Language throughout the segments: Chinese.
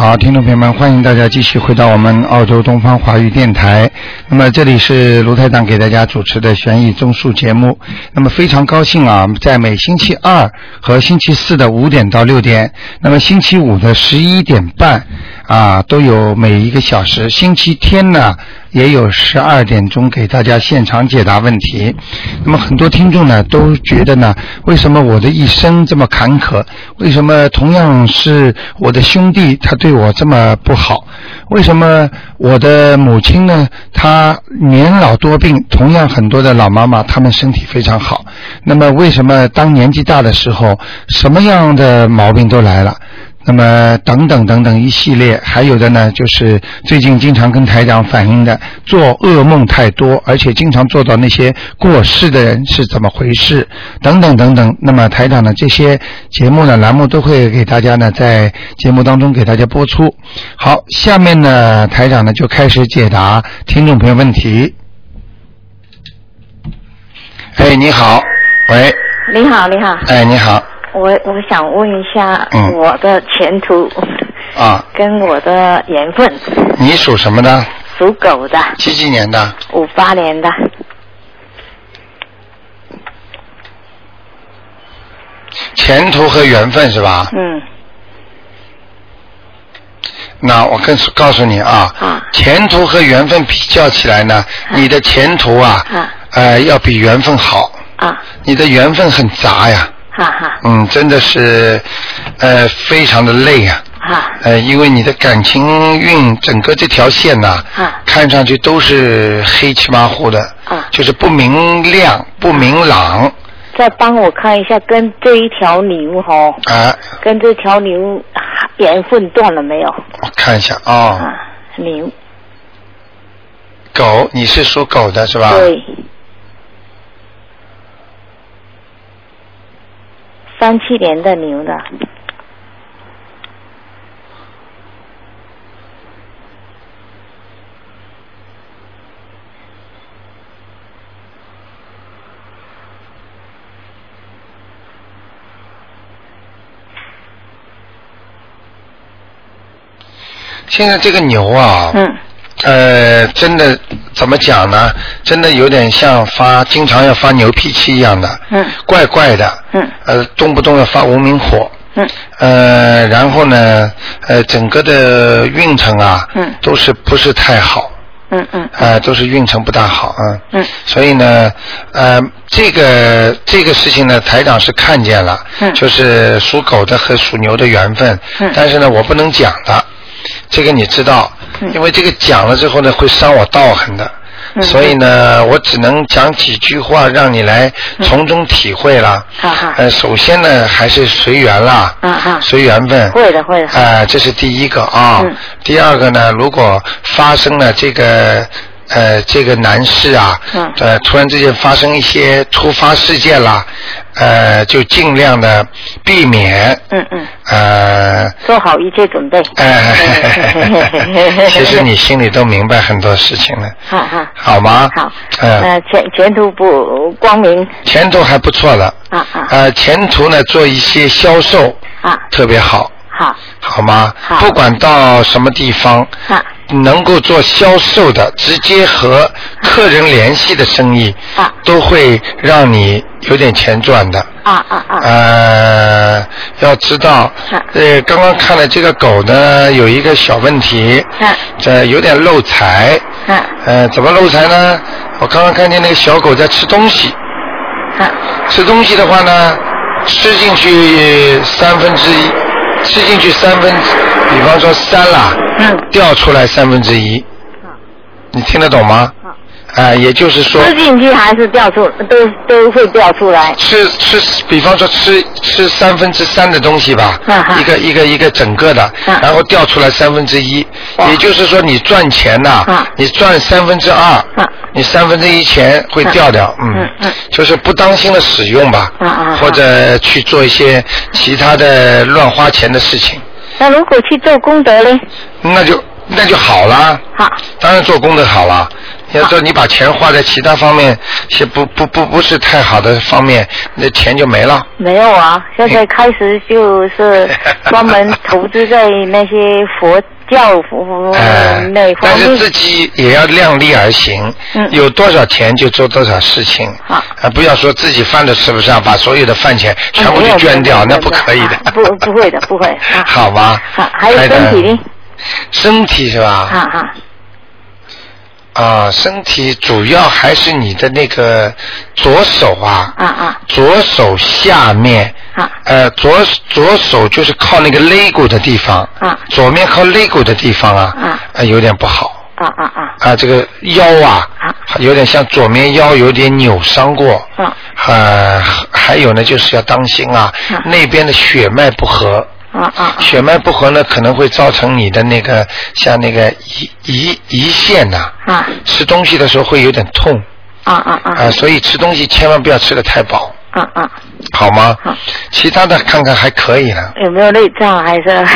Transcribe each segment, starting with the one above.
好，听众朋友们，欢迎大家继续回到我们澳洲东方华语电台。那么这里是卢台长给大家主持的悬疑综述节目。那么非常高兴啊，在每星期二和星期四的五点到六点，那么星期五的十一点半啊，都有每一个小时。星期天呢，也有十二点钟给大家现场解答问题。那么很多听众呢都觉得呢，为什么我的一生这么坎坷？为什么同样是我的兄弟，他对我这么不好？为什么我的母亲呢？她她年老多病，同样很多的老妈妈，她们身体非常好。那么为什么当年纪大的时候，什么样的毛病都来了？那么等等等等一系列，还有的呢，就是最近经常跟台长反映的，做噩梦太多，而且经常做到那些过世的人是怎么回事，等等等等。那么台长呢，这些节目呢栏目都会给大家呢在节目当中给大家播出。好，下面呢台长呢就开始解答听众朋友问题。哎，你好，喂，你好，你好，哎，你好，我我想问一下嗯。我的前途啊，跟我的缘分，你属什么呢？属狗的，几几年的？五八年的，前途和缘分是吧？嗯。那我跟告诉你啊，啊。前途和缘分比较起来呢，你的前途啊，啊。呃，要比缘分好。啊。你的缘分很杂呀，哈哈嗯，真的是，呃，非常的累啊。哈呃，因为你的感情运整个这条线呐、啊看上去都是黑漆麻糊的，啊就是不明亮、不明朗再帮我看一下，跟这一条牛哈、啊。跟这条牛缘分断了没有？我看一下啊、啊，牛狗，你是属狗的是吧？对，三七年的牛的，现在这个牛啊，嗯呃，真的怎么讲呢？真的有点像发，经常要发牛脾气一样的，嗯。怪怪的，嗯。呃，动不动要发无名火，嗯。呃，然后呢，呃，整个的运程啊，嗯。都是不是太好，嗯嗯。呃，都是运程不大好啊，嗯。所以呢，呃，这个这个事情呢，台长是看见了，嗯。就是属狗的和属牛的缘分，嗯。但是呢，我不能讲的，这个你知道，嗯因为这个讲了之后呢，会伤我道行的。嗯所以呢，我只能讲几句话，让你来从中体会了。哈哈呃，首先呢，还是随缘啦，啊哈随缘分。会的会的啊、这是第一个啊。嗯第二个呢，如果发生了这个呃这个男士啊，嗯呃突然之间发生一些突发事件啦，呃就尽量的避免。嗯嗯，呃，做好一切准备。哎，其实你心里都明白很多事情了，好好，好吗？好，嗯、呃，前前途不光明前途还不错了。啊啊呃，前途呢，做一些销售啊，特别好，好好吗？好不管到什么地方，啊能够做销售的，直接和客人联系的生意，啊。都会让你有点钱赚的。啊啊啊。呃，要知道啊，呃，刚刚看了这个狗呢，有一个小问题，啊。这有点漏财。啊。呃，怎么漏财呢？我刚刚看见那个小狗在吃东西，啊。吃东西的话呢，吃进去三分之一，吃进去三分之，比方说三啦，嗯。掉出来三分之一，你听得懂吗？好啊、也就是说，吃进去还是掉出，都都会掉出来。吃吃，比方说吃吃三分之三的东西吧，啊一个一个一个整个的，啊然后掉出来三分之一，哇也就是说你赚钱呐、啊你赚三分之二，啊你三分之一钱会掉掉，嗯，嗯嗯就是不当心的使用吧，啊啊啊或者去做一些其他的乱花钱的事情，那如果去做功德呢？那就那就好啦。好，当然做功德好了，要说你把钱花在其他方面，是不不不不是太好的方面，那钱就没了。没有啊，现在开始就是 专门投资在那些佛教佛哎那，方面。但是自己也要量力而行，嗯有多少钱就做多少事情，啊，不要说自己饭都吃不上，把所有的饭钱全部都捐掉，那不可以的。啊不不会的，不会。啊 好吧。好，还有身体呢？身体是吧？啊啊啊，身体主要还是你的那个左手啊，啊啊。左手下面，啊。呃，左左手就是靠那个肋骨的地方，啊。左面靠肋骨的地方啊，啊。呃有点不好。啊啊啊。啊，这个腰啊，啊。有点像左面腰有点扭伤过，啊。呃，还有呢，就是要当心啊，啊。那边的血脉不和，啊啊血脉不和呢，可能会造成你的那个像那个胰胰胰腺呐、啊。吃东西的时候会有点痛。啊啊啊、啊所以吃东西千万不要吃的太饱，啊啊！好吗？好。其他的看看还可以了，有没有内脏还是？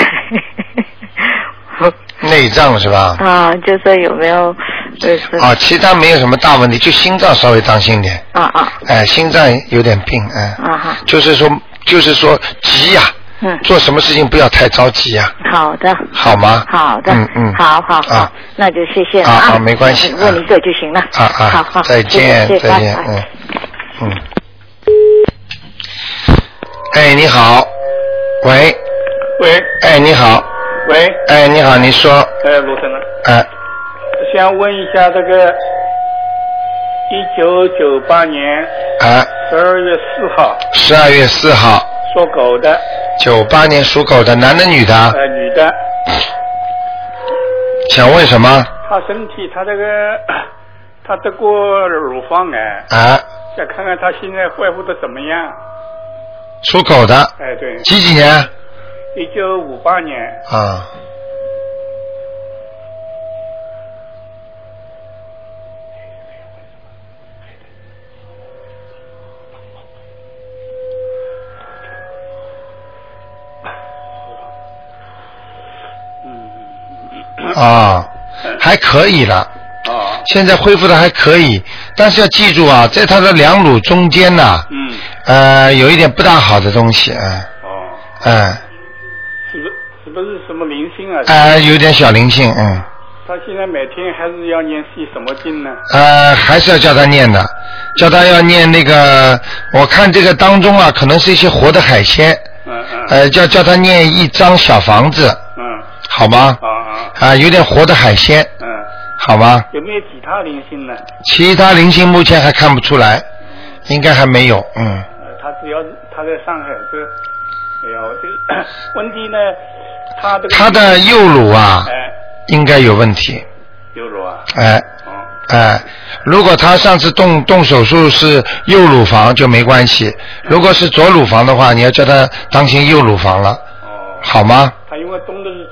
内脏是吧？啊，就是有没有？就是。啊，其他没有什么大问题，就心脏稍微当心点，啊啊。哎，心脏有点病，哎，啊哈就是说，就是说急呀、嗯。做什么事情不要太着急呀、好的。好吗？好的。嗯嗯，好好好。啊，那就谢谢了啊。啊啊没关系问一个就行了。啊啊，好好。再见谢谢再见嗯嗯。哎，你好，喂，喂。哎，你好，喂，哎，你好，你说，哎，罗先生，哎，想问一下这个一九九八年啊，十二月四号。十二月四号，属狗的，九八年属狗的，男的女的？呃，女的，想问什么？他身体，他这个 他得过乳房癌，啊，想看看他现在恢复的怎么样？属狗的，哎，对，几几年？一九五八年，啊。啊，还可以了，啊，现在恢复的还可以，但是要记住啊，在他的两乳中间呐、嗯，呃，有一点不大好的东西，嗯、哦，嗯、是不是是不是什么灵性啊？呃，有点小灵性，嗯，他现在每天还是要念些什么经呢？呃，还是要叫他念的，叫他要念那个，我看这个当中啊，可能是一些活的海鲜，嗯嗯。呃，叫叫他念一张小房子，嗯，好吗？啊啊啊，有点活的海鲜，嗯，好吗？有没有其他灵性呢？其他灵性目前还看不出来，应该还没有，嗯。呃，他只要他在上海这，哎呀，我这个 问题呢，他这个他的右乳啊，哎，应该有问题，右乳啊，哎哦，哎，如果他上次动动手术是右乳房就没关系，如果是左乳房的话，你要叫他当心右乳房了，哦，好吗？他因为动的是。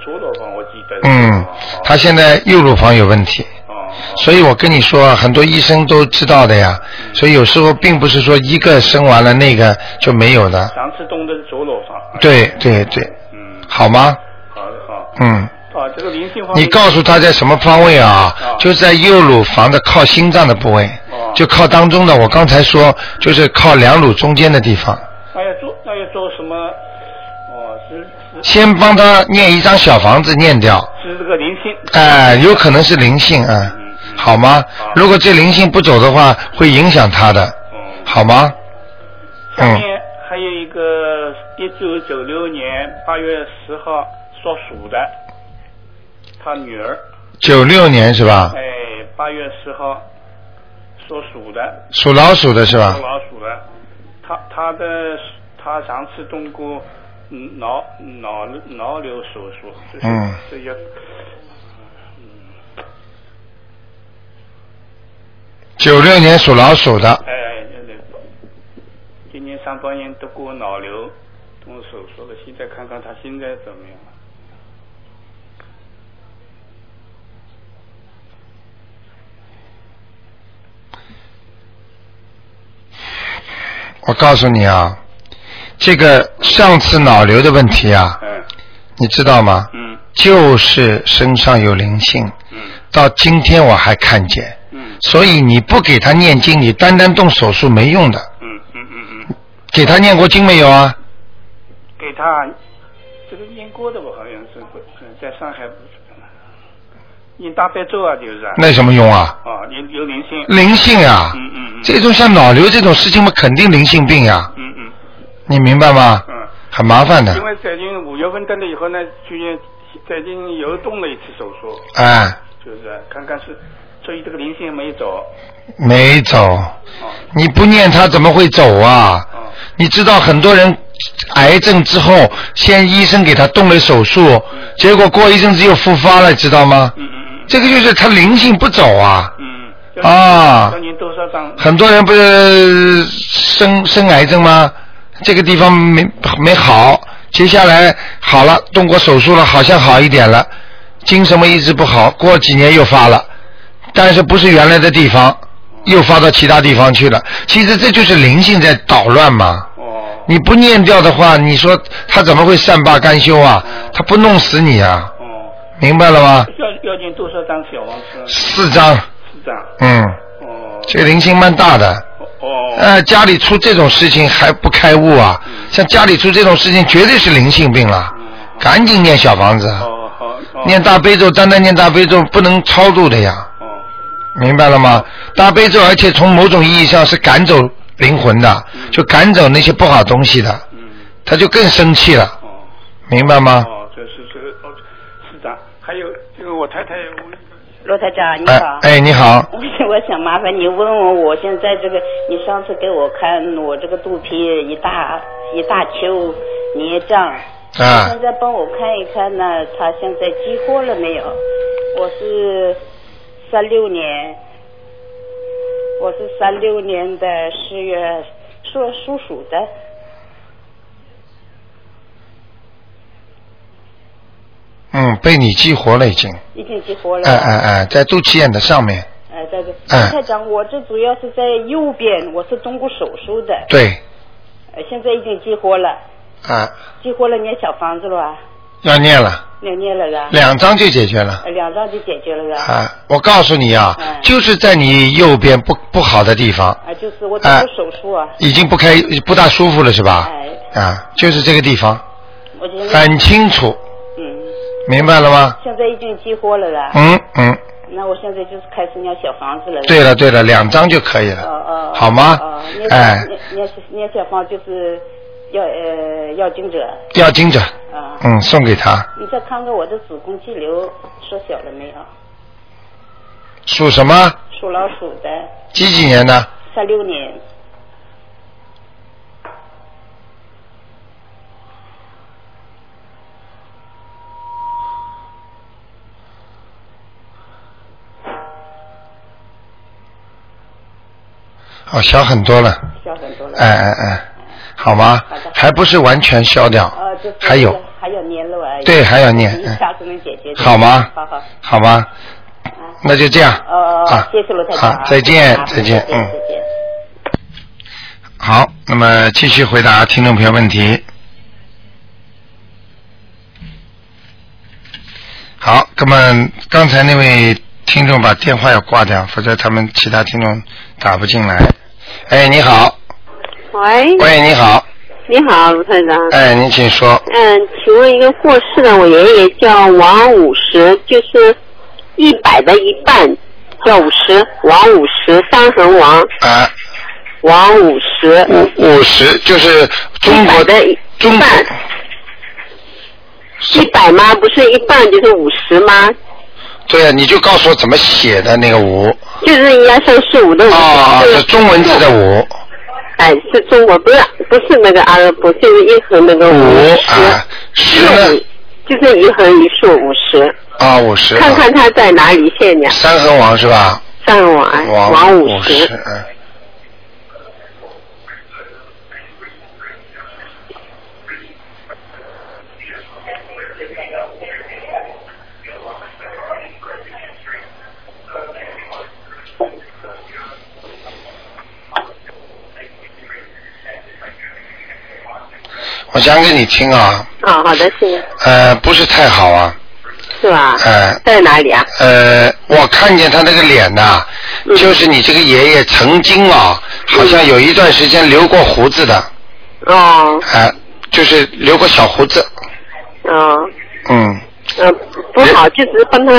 嗯哦，他现在右乳房有问题，哦，所以我跟你说，很多医生都知道的呀，所以有时候并不是说一个生完了那个就没有的，上次动的是左乳房。对对对，嗯，好吗？好的好。嗯。啊，这个灵性方。你告诉他在什么方位啊？啊就在右乳房的靠心脏的部位，哦就靠当中的。我刚才说，就是靠两乳中间的地方。那要做那要做什么？哦，是是先帮他念一张小房子念掉，是这个灵性。哎、有可能是灵性啊、嗯嗯好吗好？如果这灵性不走的话，会影响他的，嗯。好吗？嗯，下面还有一个一九九六年八月十号属鼠的，他女儿，九六年是吧？哎，八月十号属鼠的，属老鼠的是吧属？老鼠的，他他的他上次动过嗯脑脑脑瘤手术，就是嗯这些九六年属老鼠的，哎，那个今年上半年得过脑瘤动手术了，现在看看他现在怎么样了。我告诉你啊，这个上次脑瘤的问题啊，嗯你知道吗？嗯就是身上有灵性，嗯到今天我还看见，嗯所以你不给他念经，你单单动手术没用的。嗯嗯嗯嗯，给他念过经没有啊？给他这个念过的我，好像是嗯在上海念大悲咒啊，就是啊。那有什么用啊？哦，有有灵性。灵性啊、嗯嗯嗯。这种像脑瘤这种事情嘛，肯定灵性病呀、你明白吗？嗯。很麻烦的因，为最近五月份登了以后呢，去年最近又动了一次手术，哎，就是看看是，所以这个灵性没走。没走。哦你不念他怎么会走啊？哦你知道很多人癌症之后，先医生给他动了手术，结果过一阵子又复发了，知道吗？嗯嗯嗯这个就是他灵性不走啊。嗯。啊？很多人不是生生癌症吗？这个地方没没好，接下来好了，动过手术了，好像好一点了，精神嘛一直不好，过几年又发了，但是不是原来的地方，又发到其他地方去了。其实这就是灵性在捣乱嘛。哦。你不念掉的话，你说他怎么会善罢甘休啊？他不弄死你啊？哦。明白了吗？要要念多少张小王子？四张，四张。嗯，哦。这个灵性蛮大的。哦。呃，家里出这种事情还不开悟啊？像家里出这种事情，绝对是灵性病了，赶紧念小房子，念大悲咒，单单念大悲咒不能超度的呀，哦。明白了吗？大悲咒，而且从某种意义上是赶走灵魂的，就赶走那些不好东西的，嗯。他就更生气了，哦。明白吗？哦，这是这个哦，市长，还有这个我太太，我罗台长，你哎好。哎，你好，我 我想麻烦你问问我现在这个，你上次给我看我这个肚皮一大一大丘孽障，啊现在帮我看一看呢，他现在激活了没有？我是三六年，我是三六年的十月属属鼠的，嗯，被你激活了已经，已经激活了。哎哎哎，在肚脐眼的上面，哎，在这，哎。台长，我这主要是在右边，我是动过手术的，对，呃，现在已经激活了，啊，激活了念小房子了吧？要念了，要念了的，两张就解决了。呃两张就解决了的。啊，我告诉你啊，嗯就是在你右边不不好的地方，啊，就是我动哎过手术啊，已经不开不大舒服了是吧？哎，啊，就是这个地方，很清楚，嗯，明白了吗？现在已经激活了的。嗯嗯，那我现在就是开始念小房子了。对了对了，两张就可以哦了，哦。好吗哦，念哎念念念小房就是要呃要经者要经者，啊。嗯，送给他，你再看看我的子宫肌瘤缩小了没有？属什么？属老鼠的，几几年的？三六年。哦，小很多了，小很多了。哎哎哎，好吗好的？还不是完全消掉呃，就是，还有，还有念了啊。对还要念一下子能解决。好吗好好。好吗？那就这样。哦哦，谢谢罗台长啊。好，再见啊，再见，嗯。再见。好，那么继续回答听众朋友问题。好，那么刚才那位听众把电话要挂掉，否则他们其他听众打不进来。哎，你好，喂，喂，你好，你好，卢台长。哎，您请说。嗯，请问一个过世的我爷爷叫王五十，就是一百的一半，叫五十，王五十，三横王，啊，王五十，五五十就是中国的一中国半，一百吗？不是一半就是五十吗？对啊，你就告诉我怎么写的那个五就是一二三四五的五。是中文字的五哎，是中国，不是不是那个阿拉伯，就是一横那个五十，啊，十就是呢就是一横一竖五十。啊五十，看看他在哪里现呢。三横王是吧？上网哎王王五五十，嗯。我讲给你听啊，啊，好的，谢谢，呃，不是太好啊，是吧？呃在哪里啊？呃，我看见他那个脸呐、嗯。就是你这个爷爷曾经啊，好像有一段时间留过胡子的，哦。哎、就是留过小胡子，哦。嗯。呃不好，就是帮他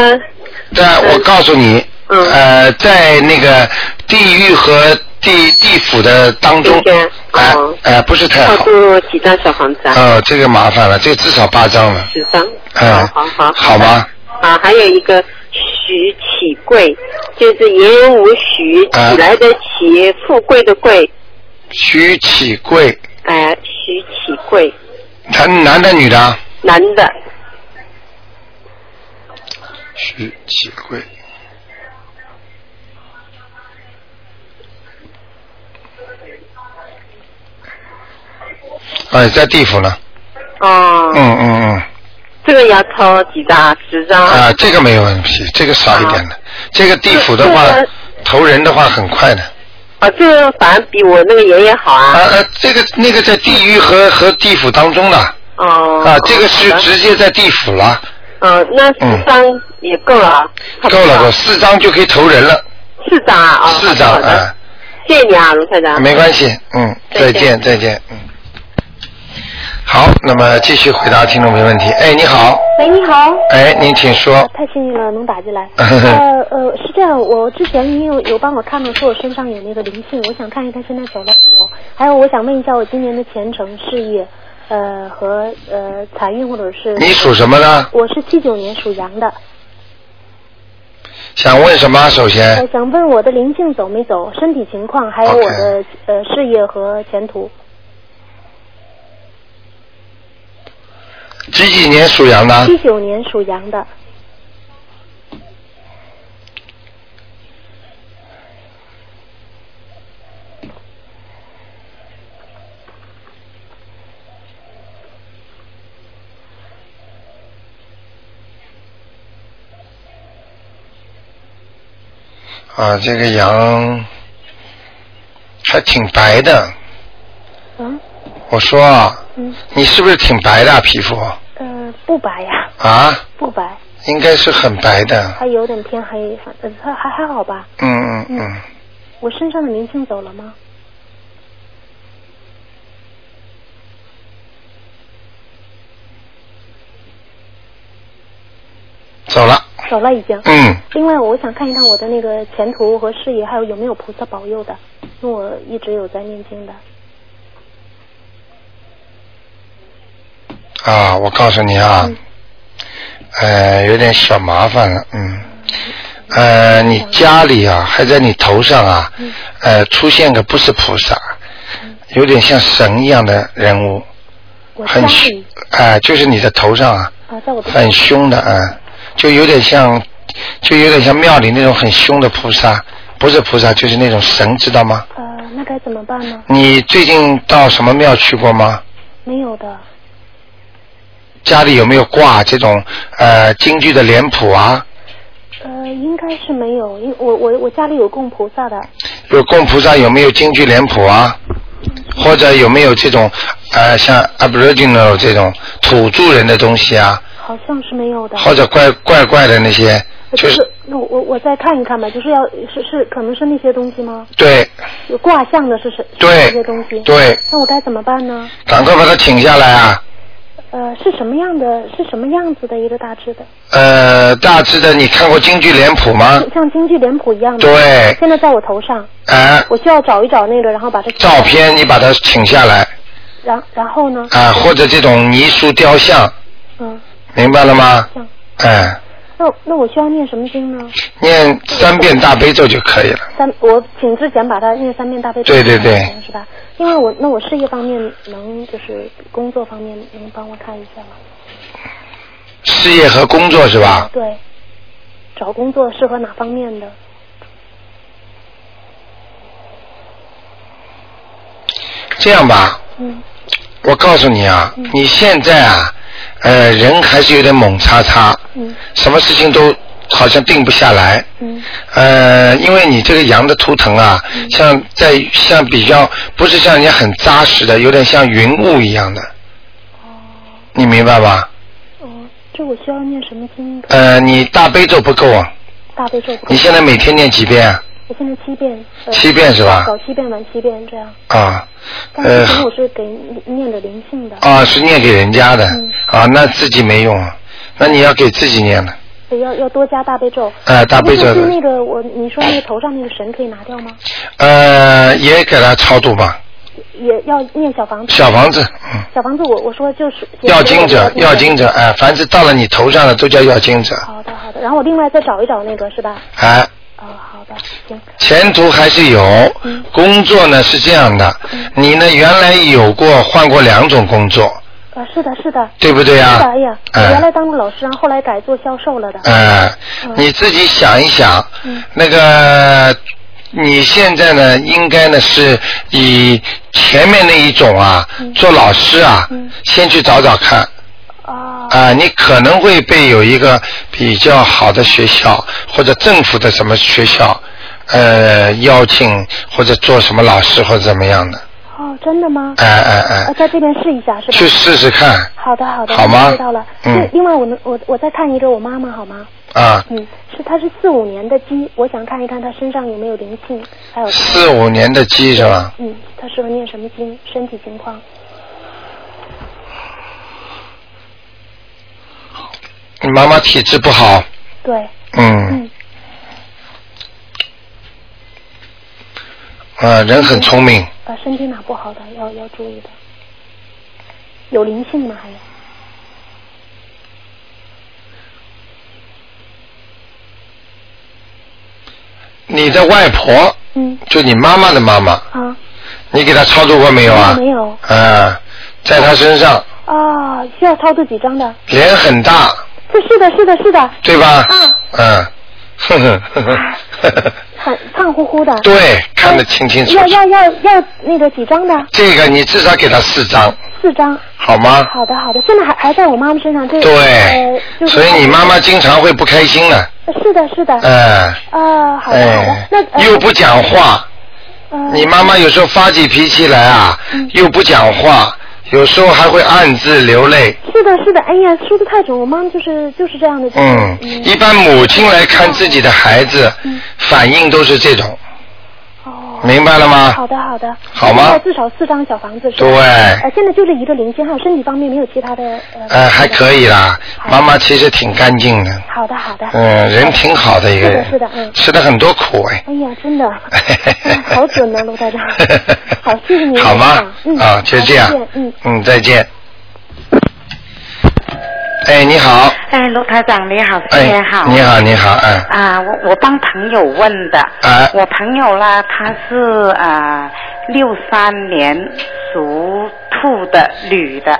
但我告诉你，嗯。呃，在那个地狱和地地府的当中哎哦哎，不是太超好。度几张小房子啊？哦，这个麻烦了，这个至少八张了。十张。哎好好好。好吗？啊，还有一个徐启贵，就是言无许啊起来的起，富贵的贵，徐启贵，哎、徐启贵，他男的女的啊？男的，徐启贵。哎，在地府呢。哦，嗯嗯嗯。这个要抄几张？十张。啊，这个没有问题，这个少一点的。这个地府的话这个，投人的话很快的。啊，这个反而比我那个爷爷好啊。啊呃，这个那个在地狱和和地府当中的哦。啊，这个是直接在地府了，嗯，那四张也够了够了，够四张就可以投人了，四张啊，哦，四张啊，谢谢你啊，卢台长。没关系，嗯，再见再见，嗯。好，那么继续回答听众朋友问题。哎，你好，喂，你好。哎，您请说。太幸运了，能打进来。呃 呃，是这样，我之前您有有帮我看到说我身上有那个灵性，我想看一看现在走了没有。还有，我想问一下我今年的前程、事业，呃和呃财运或者是。你属什么呢？我是七九年属羊的，想问什么？首呃先，想问我的灵性走没走，身体情况，还有我的呃事业和前途。几几年属羊的？七九年属羊的，啊，这个羊还挺白的。嗯我说啊，嗯你是不是挺白的啊皮肤？呃不白呀，啊，不白，应该是很白的。还有点偏黑，反呃还还还好吧。嗯嗯嗯，我身上的灵性走了吗？走了。走了已经。嗯，另外，我想看一看我的那个前途和事业，还有有没有菩萨保佑的，因为我一直有在念经的。啊，我告诉你啊，嗯。呃，有点小麻烦了，嗯，呃，你家里啊，还在你头上啊，嗯。呃，出现个不是菩萨，有点像神一样的人物，很凶里，啊、就是你的头上啊，很凶的，啊，就有点像，就有点像庙里那种很凶的菩萨，不是菩萨就是那种神，知道吗？呃，那该怎么办呢？你最近到什么庙去过吗？没有的，家里有没有挂这种呃京剧的脸谱啊？呃，应该是没有，因我我我家里有供菩萨的，有供菩萨有没有京剧脸谱啊？或者有没有这种呃像 Aboriginal 这种土著人的东西啊？好像是没有的。或者怪怪怪的那些，就就是是那我我我再看一看吧，就是要是是可能是那些东西吗？对有卦象的是是是对那些东西。对，那我该怎么办呢？赶快把它请下来啊！呃，是什么样的？是什么样子的一个大致的？呃，大致的你看过京剧脸谱吗？像京剧脸谱一样的。对现在在我头上，哎、我需要找一找那个，然后把它照片你把它请下来然然后呢？啊、或者这种泥塑雕像，嗯，明白了吗？像哎、那那我需要念什么经呢？念三遍大悲咒就可以了。三，我请之前把它念三遍大悲咒。对对对是吧？因为我那我事业方面能就是工作方面能帮我看一下吗？事业和工作是吧？对，找工作适合哪方面的？这样吧，嗯我告诉你啊，你现在啊，呃，人还是有点猛叉叉，嗯什么事情都好像定不下来。嗯呃，因为你这个羊的图腾啊，像在像比较不是像人家很扎实的，有点像云雾一样的，哦你明白吧？哦，这我需要念什么经？呃，你大悲咒不够啊，大悲咒不够。你现在每天念几遍啊？我现在七遍。呃七遍是吧早七遍，晚七遍这样。啊，但是呃以前我是给念的灵性的。啊，是念给人家的嗯啊，那自己没用啊，那你要给自己念了。对，要要多加大悲咒。哎大悲咒是那个我你说那个头上那个神可以拿掉吗？呃，也给他超度吧，也要念小房子。小房子，嗯，小房子我我说就是要经者，要经者，哎，凡是到了你头上的都叫要经者，好的好的，然后我另外再找一找那个是吧？哎，哦，好的，行。前途还是有嗯，工作呢是这样的，你呢原来有过换过两种工作，啊，是的，是的。对不对啊是的，哎呀，原来当过老师，然后后来改做销售了的。哎，嗯你自己想一想嗯，那个你现在呢，应该呢是以前面那一种啊，嗯做老师啊嗯，先去找找看。哦。啊，你可能会被有一个比较好的学校或者政府的什么学校，呃，邀请或者做什么老师或者怎么样的，哦，真的吗？哎哎呃，哎，在这边试一下是吧？去试试看好的，好的，好吗知道了。嗯对另外我能我我再看一个我妈妈好吗？啊。嗯，是她是四五年的鸡，我想看一看她身上有没有灵性，还有四五年的鸡是吧？嗯，她适合念什么经？身体情况？你妈妈体质不好，对，嗯，嗯，啊，人很聪明，呃，身体哪不好的要要注意的。有灵性吗？还有？你的外婆嗯就你妈妈的妈妈，啊你给她操作过没有啊？没有啊，在她身上啊，需要操作几张的？脸很大，是是的，是的，是的，对吧？嗯嗯，呵呵呵呵呵呵，很胖乎乎的。对，看得清清楚楚。要要要要那个几张的？这个你至少给他四张，四张。好吗？好的好的，现在还还在我妈妈身上，这对呃，就是所以你妈妈经常会不开心的，是的是的。哎啊，好的好的哎，那，呃又不讲话，呃你妈妈有时候发起脾气来啊嗯，又不讲话，有时候还会暗自流泪。是的是的，哎呀，说的太准，我妈妈就是就是这样的。嗯，一般母亲来看自己的孩子嗯，反应都是这种，哦，明白了吗？好的好的，好吗现在至少四张小房子是吧？对呃，现在就这一个零星，还有身体方面没有其他的呃。呃，还可以啦。妈妈其实挺干净的，好的好的。嗯，人挺好的一个人，是的是的嗯吃了很多苦哎。哎呀，真的，哎 好准呢，卢台长。好，谢谢您。好吗？嗯，啊，就这样。嗯。嗯，再见。哎，你好。哎，卢台长你好，哎新年好。，你好，你好，哎。啊，我我帮朋友问的。哎我朋友啦，他是啊六三年属兔的女的，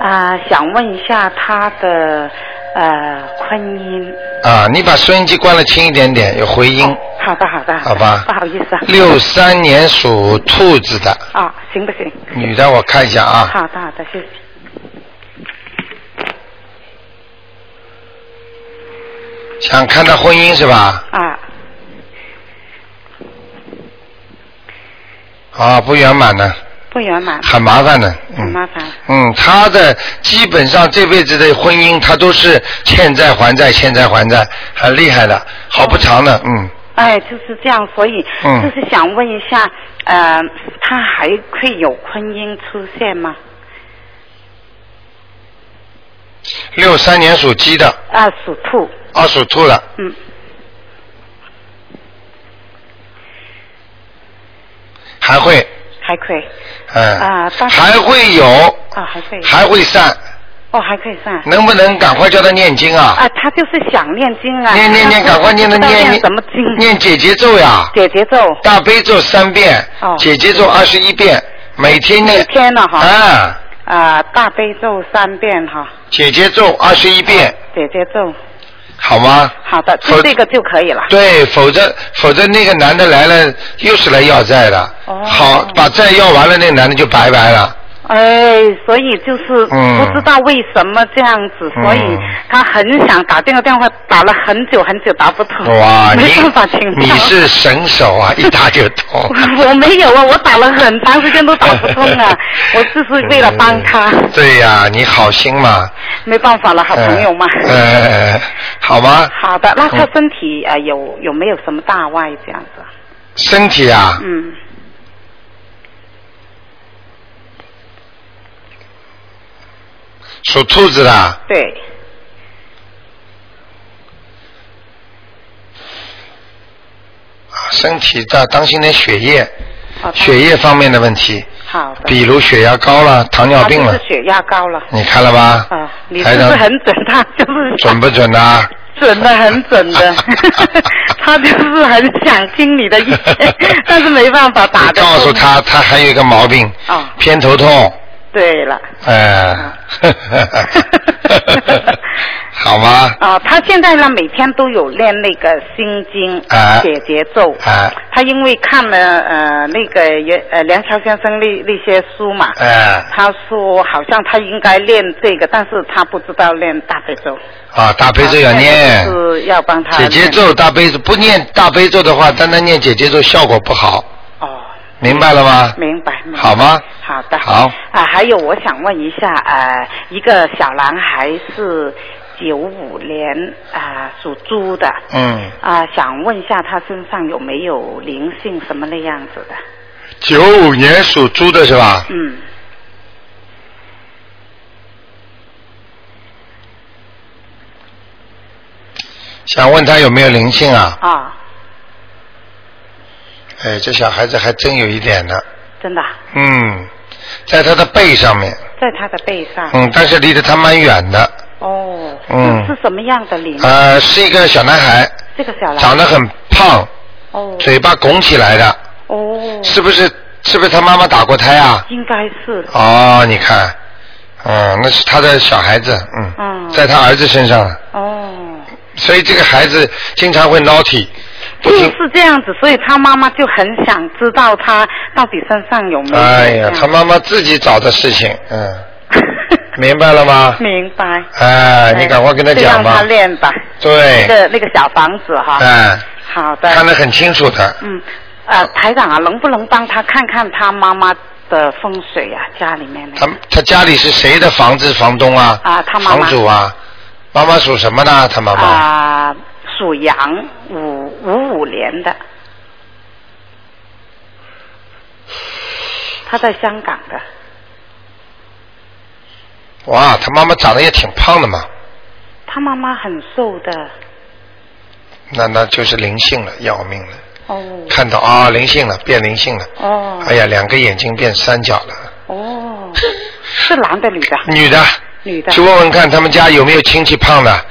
啊，想问一下她的呃婚姻。啊，你把收音机关了轻一点点，有回音。好的，好的。好吧不好意思啊。六三年属兔子的啊，行不行？女的，我看一下啊。好的，好的，谢谢。想看到婚姻是吧？啊，啊，不圆满呢，不圆满，很麻烦的。嗯。很麻烦。嗯，他的基本上这辈子的婚姻，他都是欠债还债，欠债还债，很厉害的，好不长的，嗯。哎，就是这样，所以嗯就是想问一下，呃，他还会有婚姻出现吗？六三年属鸡的，啊，属兔，啊，属兔了，嗯，还会，还可以，嗯，啊还会有，啊，还可以，还会散，哦，还可以算。能不能赶快叫他念经啊？啊，他就是想念经啊，念念念，赶快念的念念什么经？念姐姐咒呀，姐姐咒，大悲咒三遍哦，姐姐咒二十一遍，每天念。每。天呢哈，啊，啊，大悲咒三遍哈，姐姐咒二十一遍，姐姐咒，好吗？好的，就这个就可以了。对，否则否则那个男的来了，又是来要债的。哦好，把债要完了，那个男的就拜拜了。哎，所以就是嗯。不知道为什么这样子，所以嗯他很想打这个电话，打了很久很久打不通，哇，没办法请教。你是神手啊，一打就通。我没有啊，我打了很长时间都打不通啊，我就是为了帮他，对呀、你好心嘛。没办法了，好朋友嘛。呃，呃好吗，好的，那他身体呃有有没有什么大外这样子？身体啊，嗯，属兔子的，对，啊身体要当心点血液，哦血液方面的问题，好的。比如血压高了、糖尿病了，是血压高了。你看了吧？啊，你是是很准？他 就是准不准啊？准的很准的，他就是很想听你的意见，但是没办法打。告诉他，他还有一个毛病，啊，偏头痛，对了，哎，好吗？啊，他现在呢每天都有练那个心经、啊解节奏。啊，他因为看了呃那个袁呃梁桥先生那那些书嘛，哎，他说好像他应该练这个，但是他不知道练大悲咒。啊，大悲咒要念，是要帮他姐姐咒大悲咒不念大悲咒的话，单单念姐姐咒效果不好，哦，明白了吗？明白。明白好吗？好的。好。啊，还有我想问一下，呃，一个小男孩是九五年啊、属猪的，嗯，啊、想问一下他身上有没有灵性什么那样子的？九五年属猪的是吧？嗯，想问他有没有灵性啊？啊，哎，这小孩子还真有一点呢。真的啊，嗯，在他的背上面，在他的背上。嗯，但是离得他蛮远的。哦，嗯是是什么样的灵？呃，是一个小男孩，这个小男长得很胖，哦嘴巴拱起来的，哦，是不是？是不是他妈妈打过胎啊？应该是哦，你看，嗯，那是他的小孩子，嗯，嗯在他儿子身上，哦。所以这个孩子经常会 naughty。是这样子，所以他妈妈就很想知道他到底身上有没有。哎呀，他妈妈自己找的事情，嗯，明白了吗？明白。哎，你赶快跟他讲吧就让他。练吧。对那，个那个小房子哈。哎，好的。看得很清楚的。嗯，呃，台长啊，能不能帮他看看他妈妈的风水啊？家里面那他。他家里是谁的房子房东啊？啊他妈妈房主啊？妈妈属什么呢？他妈妈？啊、属羊，五五五年的。他在香港的。哇，他妈妈长得也挺胖的嘛，他妈妈很瘦的。那那就是灵性了，要命了。哦。看到啊，灵性了，变灵性了。哦。哎呀，两个眼睛变三角了。哦，是男的女的？女的，女的。去问问看他们家有没有亲戚胖的。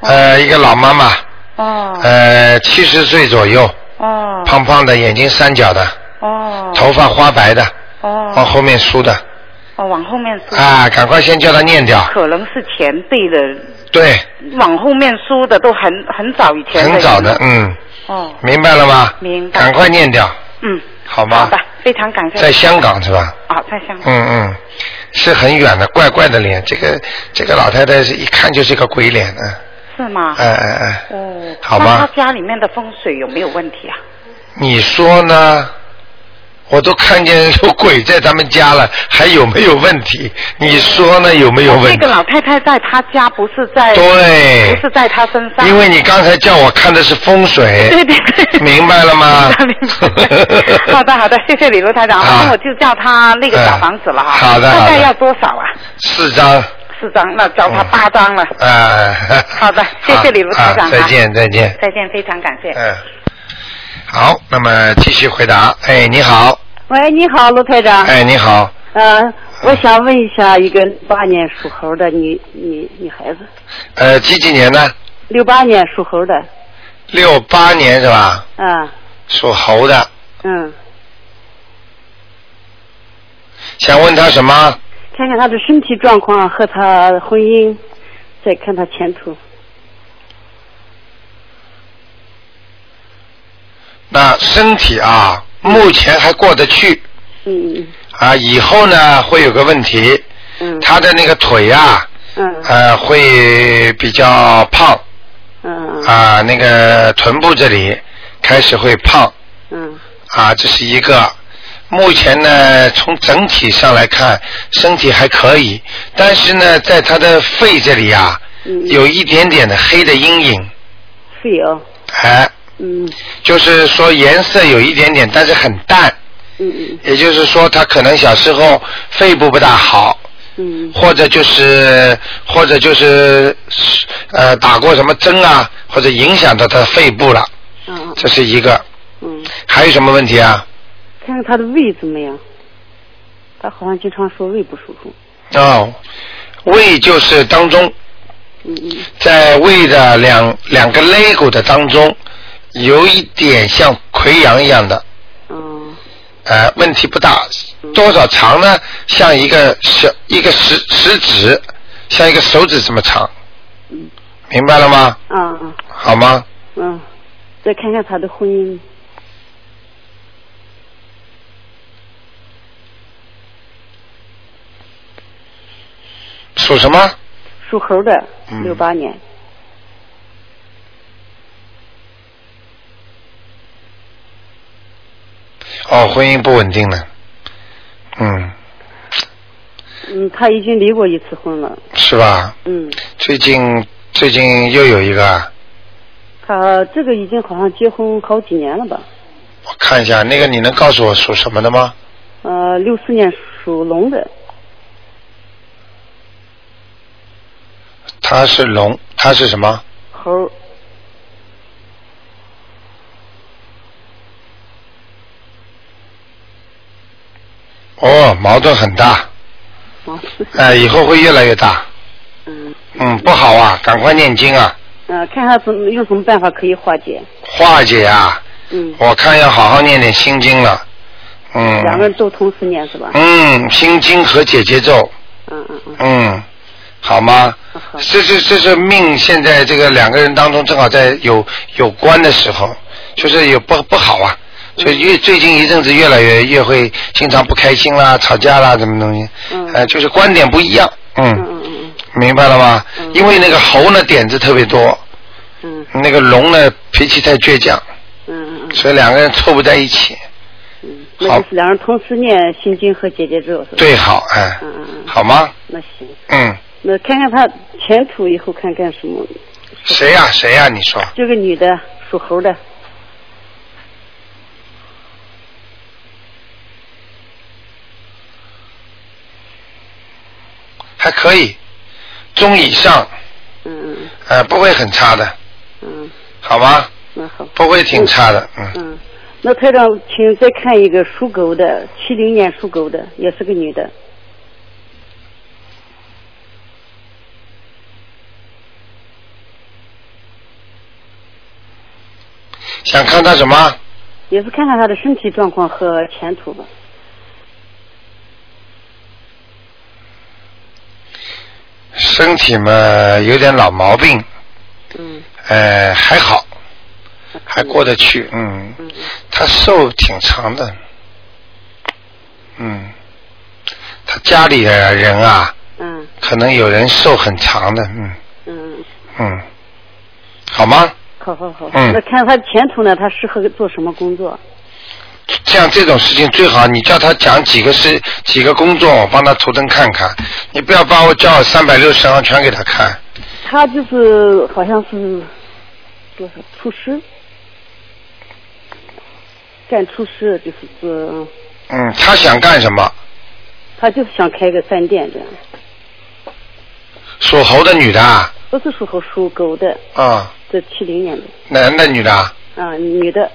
呃，一个老妈妈，哦呃，七十岁左右，哦胖胖的，眼睛三角的，哦头发花白的，哦往后面梳的。哦，往后面梳。啊，赶快先叫他念掉。可能是前辈的，对，往后面梳的都很很早以前的。很早的，。嗯，哦，明白了吗？明白。赶快念掉，嗯，好吗？好的，非常感谢。在香港是吧？啊，在香港。嗯嗯，是很远的，怪怪的脸。这个这个老太太是一看就是个鬼脸，嗯，是吗？哎哎哎，哦。好吗那他家里面的风水有没有问题啊？你说呢？我都看见有鬼在他们家了，还有没有问题？你说呢？有没有问题？这个老太太在他家，不是在。对不是在他身上。因为你刚才叫我看的是风水，对对对。明白了吗？明白好的好的，谢谢李卢台长，好那我就叫他那个小房子了哈。嗯好的好的大概要多少啊？四张。四张，那找他嗯八张了。啊，好的，谢谢李卢台长啊再见再见。再见，非常感谢。嗯，好，那么继续回答。哎，你好，喂，你好，卢台长。哎，你好，呃，我想问一下，一个八年属猴的女女女孩子，呃，几几年呢？六八年属猴的，六八年是吧？嗯，属猴的，嗯，想问他什么？看看他的身体状况和他婚姻，再看他前途。那身体啊，目前还过得去。嗯。嗯啊，以后呢会有个问题，嗯。他的那个腿啊，嗯。呃，会比较胖。嗯。啊，那个臀部这里开始会胖。嗯。啊，这是一个。目前呢，从整体上来看，身体还可以，但是呢，在他的肺这里啊，嗯，有一点点的黑的阴影，肺哦，哎，嗯。就是说颜色有一点点，但是很淡，嗯嗯。也就是说他可能小时候肺部不大好，嗯。或者就是或者就是呃打过什么针啊，或者影响到他的肺部了，嗯。这是一个。嗯，还有什么问题啊？看看他的胃怎么样？他好像经常说胃不舒服。哦，胃就是当中，嗯嗯在胃的两两个肋骨的当中，有一点像溃疡一样的，嗯呃，问题不大，多少长呢？像一个小一个食食指，像一个手指这么长，嗯明白了吗？啊啊好吗？嗯，再看看他的婚姻。属什么？属猴的，嗯六八年。哦，婚姻不稳定了。嗯，嗯，他已经离过一次婚了。是吧？嗯，最近最近又有一个啊，他这个已经好像结婚好几年了吧？我看一下，那个你能告诉我属什么的吗？呃，六四年属龙的。他是龙，他是什么？猴。哦，矛盾很大，啊，哎、以后会越来越大。嗯嗯，不好啊，赶快念经啊，呃，看他怎么用什么办法可以化解。化解啊！嗯，我看要好好念点心经了。嗯。两个人都同时念是吧？嗯，心经和解结咒，嗯嗯嗯，嗯，好吗？好。这是这是命，现在这个两个人当中正好在有有关的时候，就是有不不好啊，所以越最近一阵子越来越越会经常不开心啦、吵架啦，什么东西，嗯。呃，就是观点不一样，嗯。嗯，嗯嗯。明白了吗？嗯。因为那个猴呢点子特别多，嗯。那个龙呢脾气太倔强，嗯嗯嗯。所以两个人凑不在一起，嗯，那就是两人同时念心经和解结咒是吧？对好，哎，嗯嗯嗯，好吗？那行，嗯，那看看他前途以后看干什么？谁呀、谁呀、你说？这个女的属猴的，还可以，中以上，嗯嗯呃，不会很差的，嗯，好吧？那好。不会挺差的，嗯。嗯，那台长，请再看一个属狗的，七零年属狗的，也是个女的，想看他什么？也是看看他的身体状况和前途吧。身体嘛有点老毛病，嗯呃，还好，还过得去，嗯。嗯他寿挺长的，嗯。他家里的人啊，嗯可能有人寿很长的，嗯嗯，嗯，好吗？好好好。嗯那看他前途呢？他适合做什么工作？像这种事情最好你叫他讲几个事几个工作，我帮他图腾看看。你不要把我叫三百六十行全给他看。他就是好像是多少厨师，干厨师就是做，嗯，他想干什么？他就是想开个饭店这样。属猴的女的啊，不是属猴属狗的，啊，这七零年的男的女的啊？啊，女的，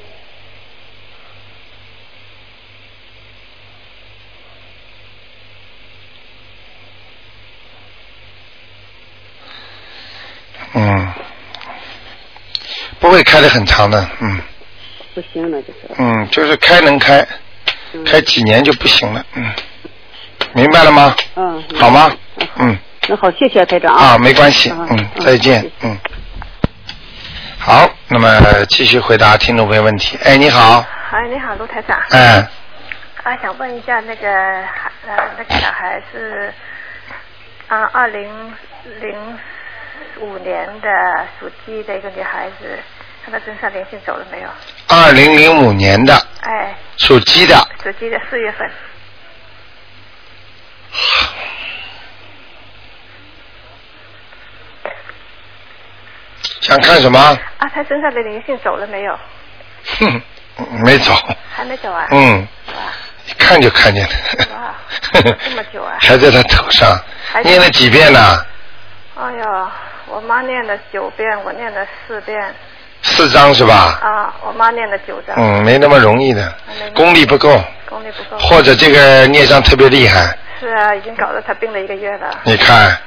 嗯，不会开的很长的，嗯不行了就是。嗯，就是开能开，嗯开几年就不行了，嗯，明白了吗？嗯。好吗。那好，谢谢台长啊，没关系，啊嗯，再见，嗯。好，那么继续回答听众朋友问题。哎，你好，哎，你好，卢台长。哎，啊，想问一下那个孩呃那个小孩是啊二零零五年的属鸡的一个女孩子，她的身上灵性走了没有？二零零五年的哎，属鸡的，属鸡的四月份。想看什么？啊，他身上的灵性走了没有？哼，没走。还没走啊？嗯，一看就看见了。哇，这么久啊！还在他头上还，念了几遍呢？哎呦，我妈念了九遍，我念了四遍。四张是吧？啊，我妈念了九张。嗯，没那么容易的，功力不够，功力不够。或者这个孽障特别厉害。是啊，已经搞得他病了一个月了。你看，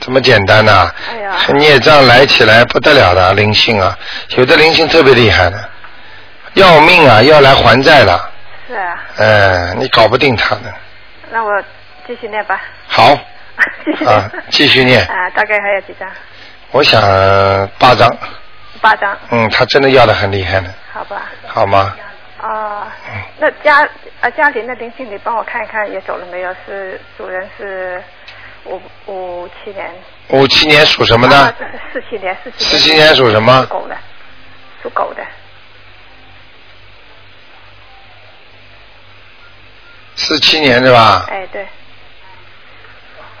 这么简单呐、哎呀，孽障来起来不得了的灵性啊，有的灵性特别厉害的，要命啊，要来还债了。是啊，嗯，你搞不定他的。那我继续念吧。好，继续啊继续念啊，大概还有几张？我想八张，八张，嗯，他真的要的很厉害的，好吧？好吗？啊，那家啊家里那灵性，你帮我看一看也走了没有？是主人是五五七年。五七年属什么的啊？四七年，四七四七年属什么属狗的，属狗的。四七年是吧？哎，对，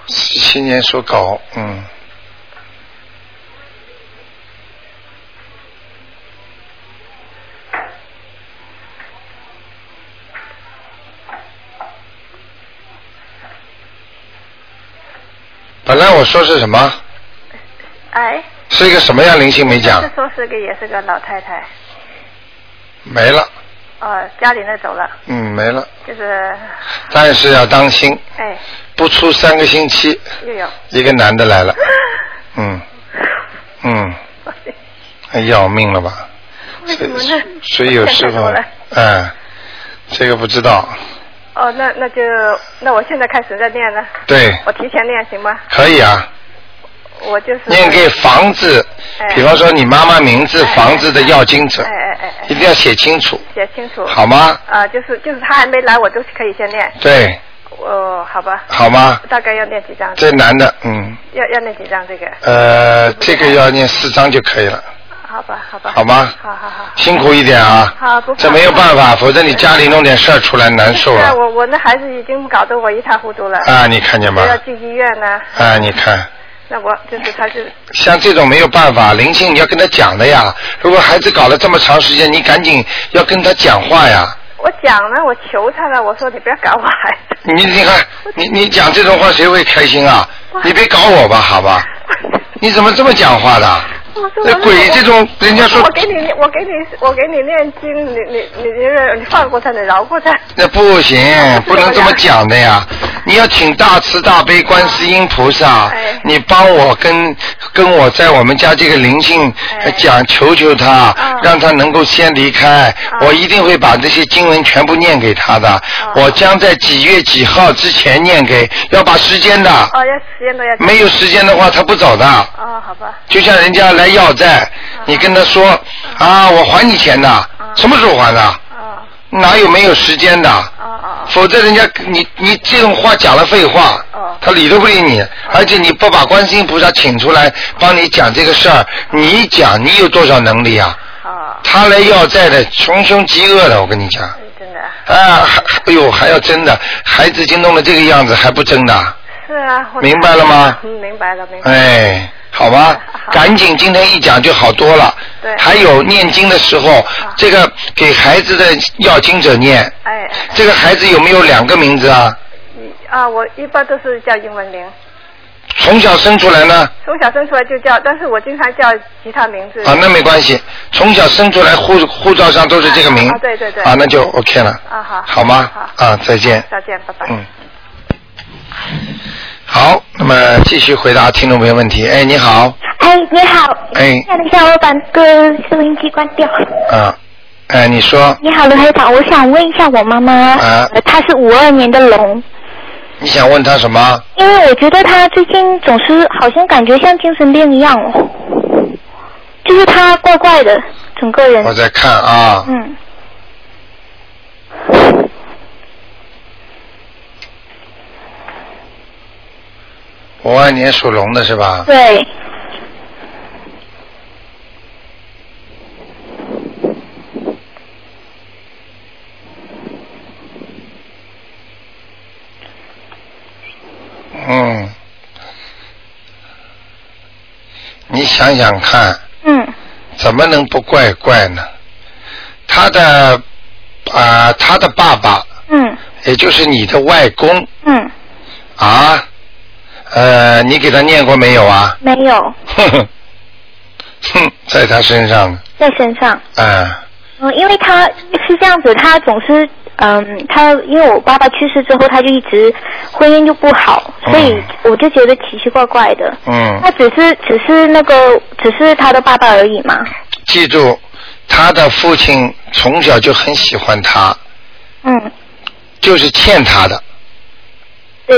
四七年属狗，嗯。我说是什么？哎，是一个什么样灵性没讲？是？说是个也是个老太太，没了，哦，家里那走了，嗯，没了。就是，但是要当心，哎，不出三个星期，又有，一个男的来了，嗯，嗯，哎要命了吧？为什么呢？所以有时候现在走了，嗯，这个不知道，哦，那那就那我现在开始在念了，对，我提前念行吗？可以啊，我就是念给房子，哎比方说你妈妈名字、房子的要经者哎，哎哎哎，一定要写清楚，写清楚，好吗？啊，就是就是他还没来，我都可以先念，对，哦，好吧，好吗？大概要念几张？这男的，嗯，要要念几张这个？呃，这个要念四张就可以了，好吧，好吧，好吗？好好好。辛苦一点啊，好，不这没有办法，否则你家里弄点事儿出来难受是啊，啊。我我那孩子已经搞得我一塌糊涂了。啊你看见吗我要进医院呢。啊，你看，那我就是他是像这种没有办法，灵性你要跟他讲的呀。如果孩子搞了这么长时间，你赶紧要跟他讲话呀。我讲了，我求他了，我说你不要搞我孩子。你你看，你你讲这种话谁会开心啊？你别搞我吧，好吧？你怎么这么讲话的？那鬼这种，人家说我给你，我给你，我给你念经，你你你你你放过他，你饶过他。那不行，不能这么讲的呀！你要请大慈大悲观世音菩萨，哎你帮我跟跟我在我们家这个灵性哎讲，求求他，啊让他能够先离开。我一定会把这些经文全部念给他的。我将在几月几号之前念给，要把时间的。哦，要时间的要。没有时间的话，他不走的。哦，好吧。就像人家来要债，你跟他说啊，我还你钱的，什么时候还的？哪有没有时间的？否则人家你你这种话讲了废话，他理都不理你，而且你不把观世音菩萨请出来帮你讲这个事儿，你一讲你有多少能力啊？他来要债的，穷凶极恶的，我跟你讲。真的。啊，还哎呦，还要真的，孩子已经弄得这个样子，还不真的？是啊。明白了吗嗯，明白了，明白了。哎，好吧，赶紧今天一讲就好多了。对还有念经的时候，这个给孩子的要经者念，哎哎这个孩子有没有两个名字啊？啊，我一般都是叫英文名，从小生出来呢？从小生出来就叫，但是我经常叫其他名字。啊，那没关系，从小生出来护护照上都是这个名。啊对对对啊，那就 OK 了。啊好。好吗？好。啊，再见。再见，拜拜。嗯。好，那么继续回答听众朋友问题。哎，你好，哎，你好。哎等一下，我把个收音机关掉。啊，哎，你说，你好，卢台长，我想问一下我妈妈，啊呃她是五二年的龙，你想问她什么？因为我觉得她最近总是好像感觉像精神病一样哦，就是她怪怪的，整个人。我在看啊，嗯，五二年属龙的是吧？对，嗯，你想想看，嗯，怎么能不怪怪呢？他的啊、他的爸爸，嗯。也就是你的外公嗯，啊，呃，你给他念过没有啊？没有哼哼，哼，在他身上呢，在身上。啊、嗯，因为他是这样子，他总是嗯，他因为我爸爸去世之后，他就一直婚姻就不好，所以我就觉得奇奇怪怪的。嗯他只是只是那个只是他的爸爸而已嘛。记住，他的父亲从小就很喜欢他，嗯，就是欠他的，呃，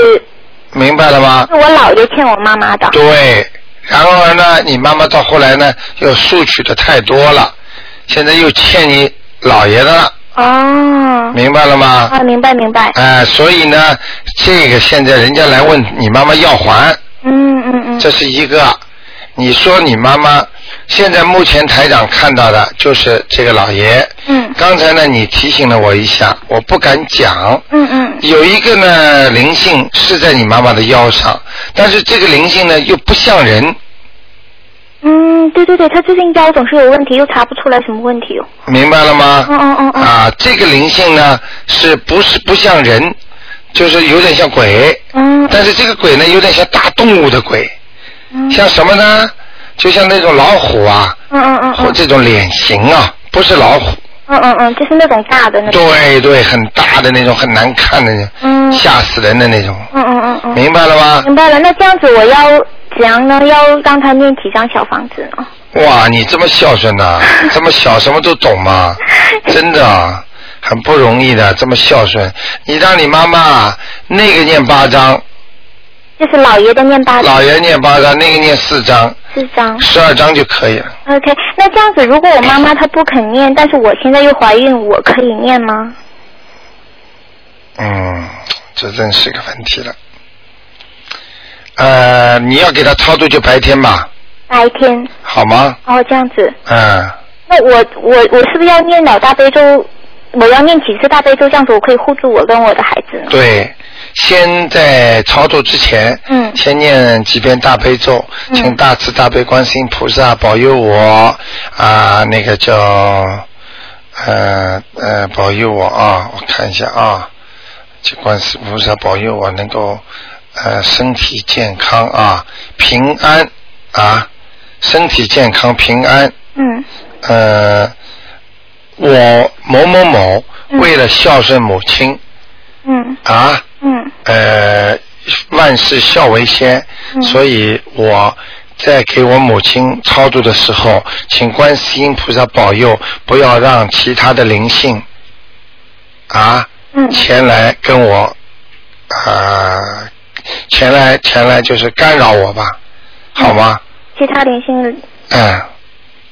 吗？是我姥爷欠我妈妈的。对，然后呢，你妈妈到后来呢，又索取的太多了，现在又欠你姥爷的了，哦。明白了吗？啊，明白明白。哎、所以呢，这个现在人家来问你妈妈要还，嗯嗯嗯。这是一个。你说你妈妈现在目前台长看到的就是这个老爷。嗯。刚才呢，你提醒了我一下，我不敢讲。嗯嗯。有一个呢灵性是在你妈妈的腰上，但是这个灵性呢又不像人，嗯，对对对，他最近腰总是有问题，又查不出来什么问题哦。明白了吗？嗯嗯嗯嗯。啊，这个灵性呢是不是不像人，就是有点像鬼。嗯。但是这个鬼呢有点像大动物的鬼，嗯像什么呢？就像那种老虎啊，嗯嗯嗯或这种脸型啊，不是老虎。嗯嗯嗯，就是那种大的那种。对对，很大的那种，很难看的那种，嗯吓死人的那种，嗯嗯嗯嗯。明白了吗？明白了，那这样子我要怎样呢？要让他念几张小房子呢？哇，你这么孝顺呐、这么小什么都懂吗？真的啊很不容易的，这么孝顺。你让你妈妈那个念八章，就是老爷的念八张。老爷念八章，那个念四章，四张。十二章就可以了。OK，那这样子，如果我妈妈她不肯念，但是我现在又怀孕，我可以念吗？嗯，这真是个问题了。呃，你要给他操作就白天吧，白天。好吗？哦，这样子。嗯，那我我我是不是要念老大悲咒？我要念几次大悲咒，这样子我可以护住我跟我的孩子呢？对，先在操作之前，嗯。先念几遍大悲咒，请大慈大悲观世音菩萨保佑我啊，那个叫呃呃保佑我啊，我看一下啊，这观世菩萨保佑我能够呃身体健康啊，平安啊，身体健康平安。嗯。呃，我某某某为了孝顺母亲嗯。啊，嗯呃，万事孝为先，嗯所以我在给我母亲超度的时候，请观世音菩萨保佑，不要让其他的灵性啊嗯前来跟我啊前来前来就是干扰我吧，好吗？其他灵性的嗯，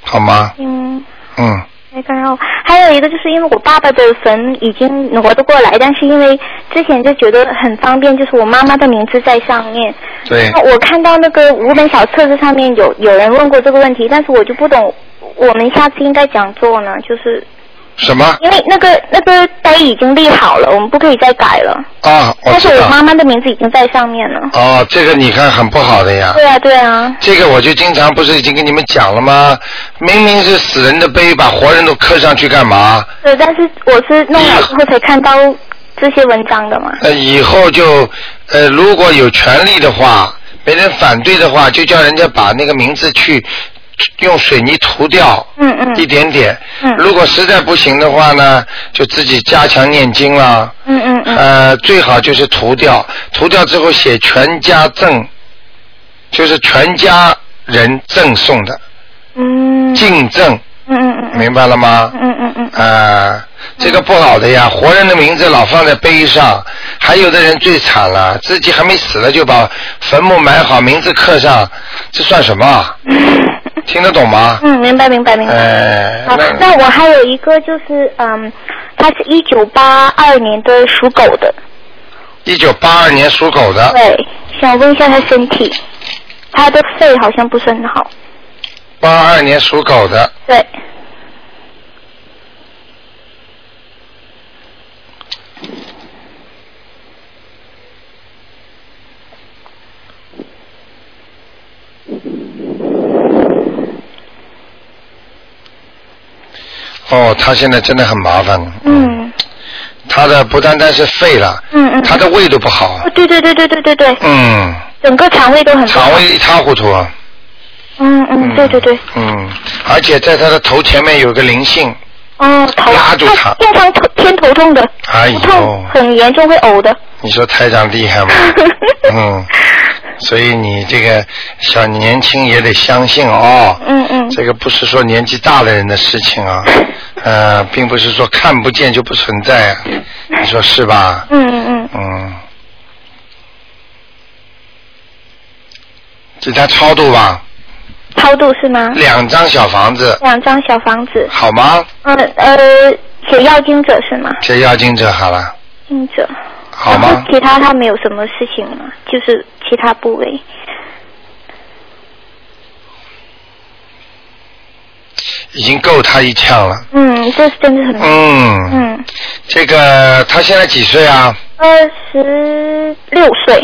好吗？嗯。嗯。没干扰。还有一个就是因为我爸爸的坟已经挪得过来，但是因为之前就觉得很方便，就是我妈妈的名字在上面。对那我看到那个五本小册子上面有有人问过这个问题，但是我就不懂，我们下次应该怎样做呢？就是什么？因为那个那个碑已经立好了，我们不可以再改了。啊，我。但是我妈妈的名字已经在上面了。哦，这个你看很不好的呀。对啊，对啊。这个我就经常不是已经跟你们讲了吗？明明是死人的碑，把活人都刻上去干嘛？对，但是我是弄了之后才看到这些文章的嘛。呃，以后就呃，如果有权利的话，没人反对的话，就叫人家把那个名字去用水泥涂掉，嗯嗯。一点点。嗯如果实在不行的话呢，就自己加强念经啦。嗯嗯嗯。呃，最好就是涂掉，涂掉之后写全家赠，就是全家人赠送的，嗯。敬赠，嗯嗯嗯。明白了吗？嗯嗯嗯。啊，这个不好的呀，活人的名字老放在碑上，还有的人最惨了，自己还没死了就把坟墓埋好，名字刻上，这算什么啊？听得懂吗？嗯，明白明白明白。哎，好，那那我还有一个就是，嗯，他是一九八二年的属狗的，一九八二年属狗的，对，想问一下他身体，他的肺好像不是很好。八二年属狗的，对，哦，他现在真的很麻烦。嗯他的不单单是肺了，嗯嗯，他的胃都不好。哦，对对对对对对对，嗯，整个肠胃都很好肠胃一塌糊涂。啊嗯嗯，对对对，嗯，而且在他的头前面有个灵性，哦，头拉住他经常头偏头痛的，哎痛呦，很严重会呕的。你说台长厉害吗？嗯，所以你这个小年轻也得相信哦。嗯嗯。这个不是说年纪大的人的事情啊，呃，并不是说看不见就不存在啊，你说是吧？嗯嗯嗯。嗯。给他超度吧，超度是吗？两张小房子，两张小房子。好吗？嗯呃，写要经者是吗？写要经者好了，经者。好吗？其他他没有什么事情吗？就是其他部位。已经够他一呛了。嗯，这是真的很。嗯。嗯，这个他现在几岁啊？二十六岁。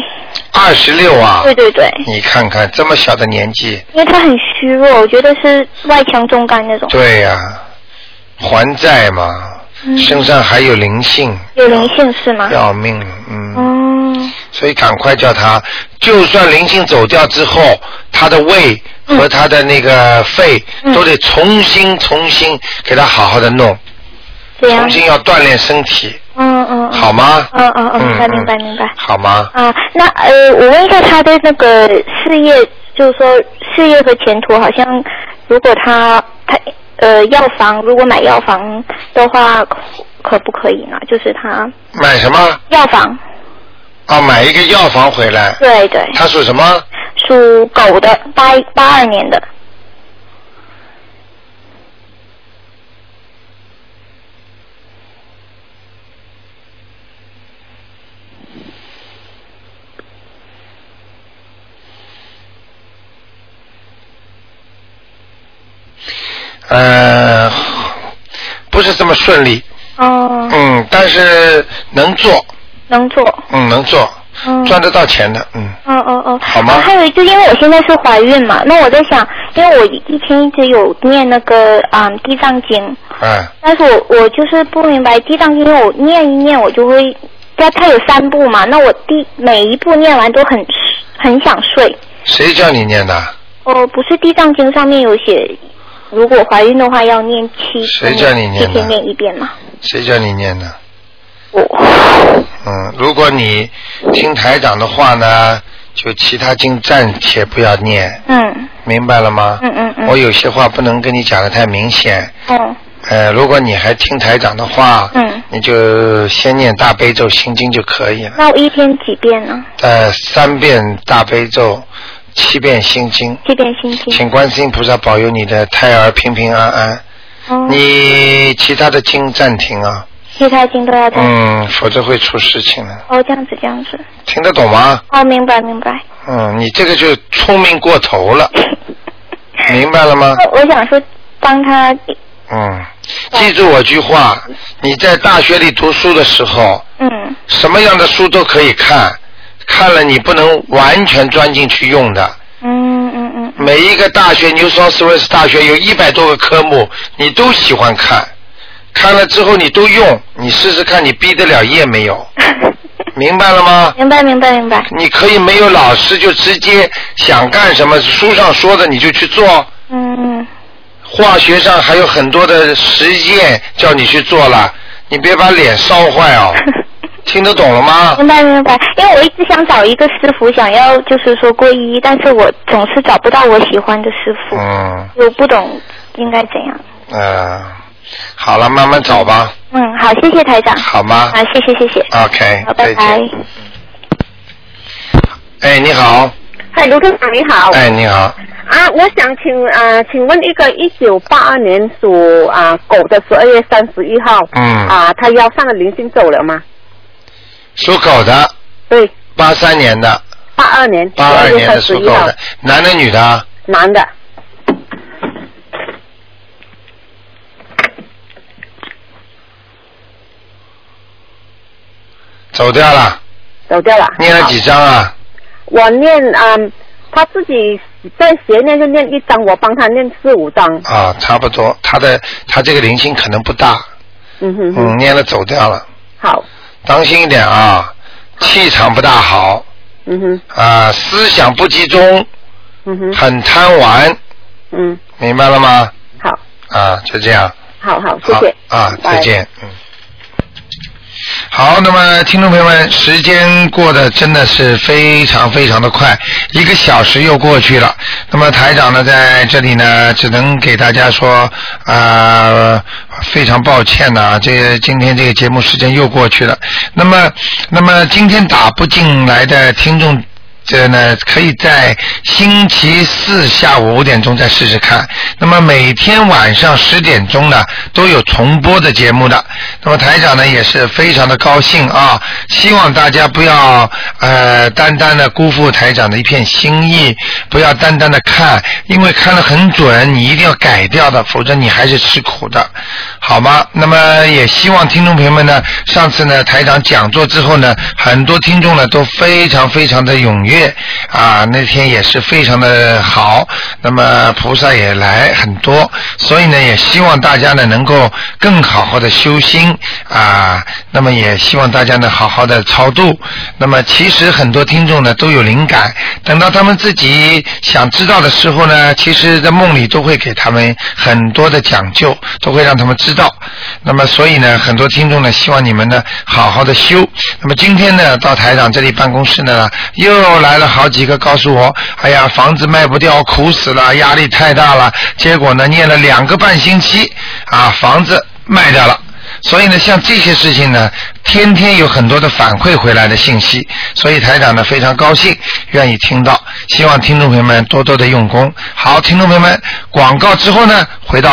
二十六啊。对对对，你看看这么小的年纪，因为他很虚弱，我觉得是外强中干那种。对呀、还债嘛，嗯身上还有灵性，有灵性是吗？要命，嗯，嗯所以赶快叫他，就算灵性走掉之后，他的胃和他的那个肺嗯都得重新重新给他好好的弄，这样重。新要锻炼身体，嗯嗯。嗯好吗？嗯嗯嗯，明白嗯明白明白。好吗？啊，那呃，我问一下他的那个事业，就是说事业和前途，好像如果他他呃药房，如果买药房的话，可可不可以呢？就是他买什么？药房，啊，买一个药房回来。对对，他属什么？属狗的，八八二年的，呃，不是这么顺利，哦，嗯，但是能做，能做，嗯，能做，嗯，赚得到钱的，嗯，哦哦哦，好吗还有就因为我现在是怀孕嘛，那我在想，因为我以前一直有念那个啊、嗯地藏经，哎，但是我我就是不明白地藏经，因为我念一念我就会，它它有三部嘛，那我第每一步念完都很很想睡。谁叫你念的？哦，不是地藏经上面有写，如果怀孕的话要念七谁叫你念的七天念一遍嘛。谁叫你念的？我嗯，如果你听台长的话呢，就其他经暂且不要念，嗯明白了吗？嗯嗯嗯。我有些话不能跟你讲的太明显，哦呃，如果你还听台长的话，嗯，你就先念大悲咒心经就可以了，那我一天几遍呢？呃，三遍大悲咒，七遍心经，七遍心经。请观世音菩萨保佑你的胎儿平平安安。哦。你其他的经暂停啊，其他经都要在。嗯，否则会出事情的。哦，这样子这样子。听得懂吗？哦，明白明白。嗯，你这个就聪明过头了，明白了吗？我想说帮他，嗯，记住我句话，你在大学里读书的时候，嗯什么样的书都可以看，看了你不能完全钻进去用的。嗯嗯嗯。每一个大学，New South Wales 大学有一百多个科目，你都喜欢看，看了之后你都用，你试试看，你毕得了业没有？明白了吗？明白明白明白。你可以没有老师就直接想干什么，书上说的你就去做。嗯嗯。化学上还有很多的实验叫你去做了，你别把脸烧坏哦。听得懂了吗？明白明白，因为我一直想找一个师傅，想要就是说皈依，但是我总是找不到我喜欢的师傅，嗯，我不懂应该怎样。呃，好了，慢慢找吧，嗯，好，谢谢台长。好吗啊，谢谢谢谢。？OK，好，拜拜。。哎，你好，嗨，卢科长你好。哎，你好，啊，我想请啊、请问一个一九八二年属啊、狗的十二月三十一号，嗯啊，他腰上的灵性走了吗？属狗的，对，八三年的，八二年，八二年的12月31号属狗的，男的女的啊？男的，走掉了，走掉了。念了几张啊？我念嗯，他自己在学念就念一张，我帮他念四五张。啊，差不多，他的他这个灵性可能不大，嗯哼哼。嗯，念了走掉了，好，当心一点啊，气场不大好，嗯哼，啊，思想不集中，嗯哼，很贪玩，嗯，明白了吗？好，啊，就这样。好好，谢谢。啊，再见，嗯。好，那么听众朋友们，时间过得真的是非常非常的快，一个小时又过去了。那么台长呢，在这里呢，只能给大家说，啊，非常抱歉呐、这今天这个节目时间又过去了。那么，那么今天打不进来的听众。这呢，可以在星期四下午五点钟再试试看。那么每天晚上十点钟呢，都有重播的节目的。那么台长呢也是非常的高兴啊，希望大家不要呃单单的辜负台长的一片心意，不要单单的看，因为看了很准，你一定要改掉的，否则你还是吃苦的，好吗？那么也希望听众朋友们呢，上次呢台长讲座之后呢，很多听众呢都非常非常的踊跃月啊，那天也是非常的好，那么菩萨也来很多，所以呢也希望大家呢能够更好好的修心啊，那么也希望大家呢好好的超度。那么其实很多听众呢都有灵感，等到他们自己想知道的时候呢，其实在梦里都会给他们很多的讲究，都会让他们知道。那么所以呢，很多听众呢希望你们呢好好的修。那么今天呢到台长这里办公室呢又来了好几个告诉我，哎呀房子卖不掉，苦死了，压力太大了。结果呢念了两个半星期啊，房子卖掉了。所以呢，像这些事情呢，天天有很多的反馈回来的信息，所以台长呢非常高兴，愿意听到，希望听众朋友们多多的用功。好，听众朋友们，广告之后呢，回到